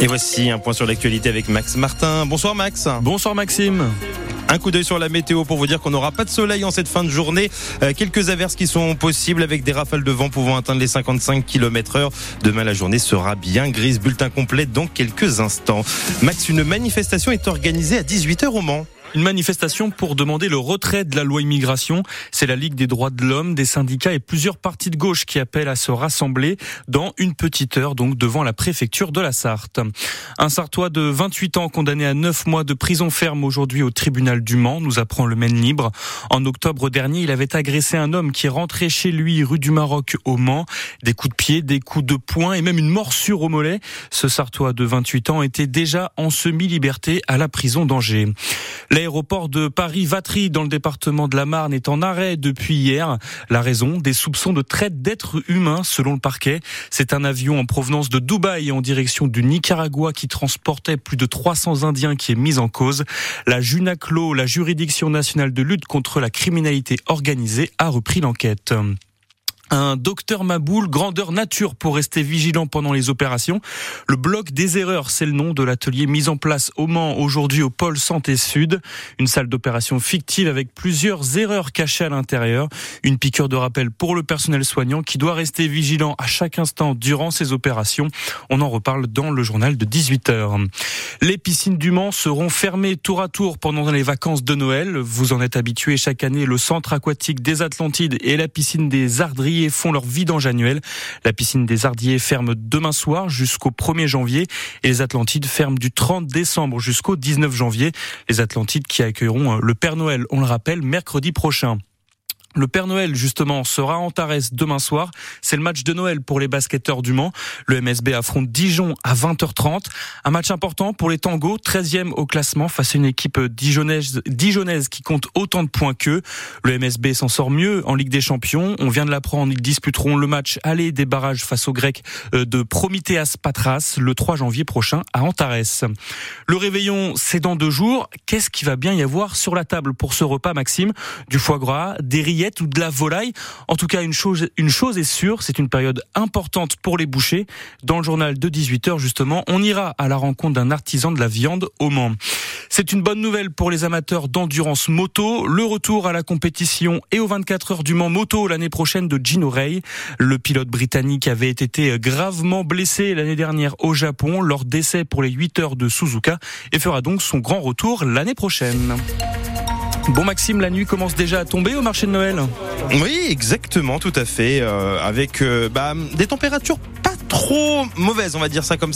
Et voici un point sur l'actualité avec Max Martin. Bonsoir Max. Bonsoir Maxime. Un coup d'œil sur la météo pour vous dire qu'on n'aura pas de soleil en cette fin de journée. Euh, quelques averses qui sont possibles avec des rafales de vent pouvant atteindre les 55 km heure. Demain, la journée sera bien grise. Bulletin complet dans quelques instants. Max, une manifestation est organisée à 18h au Mans. Une manifestation pour demander le retrait de la loi immigration. C'est la Ligue des droits de l'homme, des syndicats et plusieurs partis de gauche qui appellent à se rassembler dans une petite heure, donc devant la préfecture de la Sarthe. Un Sartois de 28 ans condamné à 9 mois de prison ferme aujourd'hui au tribunal du Mans, nous apprend le Maine Libre. En octobre dernier, il avait agressé un homme qui rentrait chez lui rue du Maroc au Mans. Des coups de pied, des coups de poing et même une morsure au mollet. Ce Sartois de 28 ans était déjà en semi-liberté à la prison d'Angers. L'aéroport de Paris-Vatry dans le département de la Marne est en arrêt depuis hier. La raison, des soupçons de traite d'êtres humains selon le parquet. C'est un avion en provenance de Dubaï en direction du Nicaragua qui transportait plus de 300 Indiens qui est mis en cause. La JUNACLO, la juridiction nationale de lutte contre la criminalité organisée, a repris l'enquête. Un docteur Maboul, grandeur nature pour rester vigilant pendant les opérations. Le bloc des erreurs, c'est le nom de l'atelier mis en place au Mans aujourd'hui au pôle Santé Sud. Une salle d'opération fictive avec plusieurs erreurs cachées à l'intérieur. Une piqûre de rappel pour le personnel soignant qui doit rester vigilant à chaque instant durant ces opérations. On en reparle dans le journal de 18h. Les piscines du Mans seront fermées tour à tour pendant les vacances de Noël. Vous en êtes habitué chaque année. Le centre aquatique des Atlantides et la piscine des Ardries font leur vidange annuel. La piscine des Ardiers ferme demain soir jusqu'au 1er janvier et les Atlantides ferment du 30 décembre jusqu'au 19 janvier. Les Atlantides qui accueilleront euh, le Père Noël, on le rappelle, mercredi prochain. Le Père Noël, justement, sera à Antares demain soir. C'est le match de Noël pour les basketteurs du Mans. Le MSB affronte Dijon à 20h30. Un match important pour les tangos, 13e au classement face à une équipe dijonnaise, qui compte autant de points qu'eux. Le MSB s'en sort mieux en Ligue des Champions. On vient de l'apprendre, ils disputeront le match aller des barrages face aux Grecs euh, de Prometheas Patras le 3 janvier prochain à Antares. Le réveillon, c'est dans deux jours. Qu'est-ce qui va bien y avoir sur la table pour ce repas, Maxime? Du foie gras, des ou de la volaille. En tout cas, une chose, une chose est sûre, c'est une période importante pour les bouchers. Dans le journal de 18h, justement, on ira à la rencontre d'un artisan de la viande au Mans. C'est une bonne nouvelle pour les amateurs d'endurance moto. Le retour à la compétition et aux 24 heures du Mans moto l'année prochaine de Gino Ray. Le pilote britannique avait été gravement blessé l'année dernière au Japon lors d'essais pour les 8 heures de Suzuka et fera donc son grand retour l'année prochaine. Bon Maxime, la nuit commence déjà à tomber au marché de Noël. Oui, exactement, tout à fait, euh, avec euh, bah, des températures pas trop mauvaises, on va dire ça comme ça.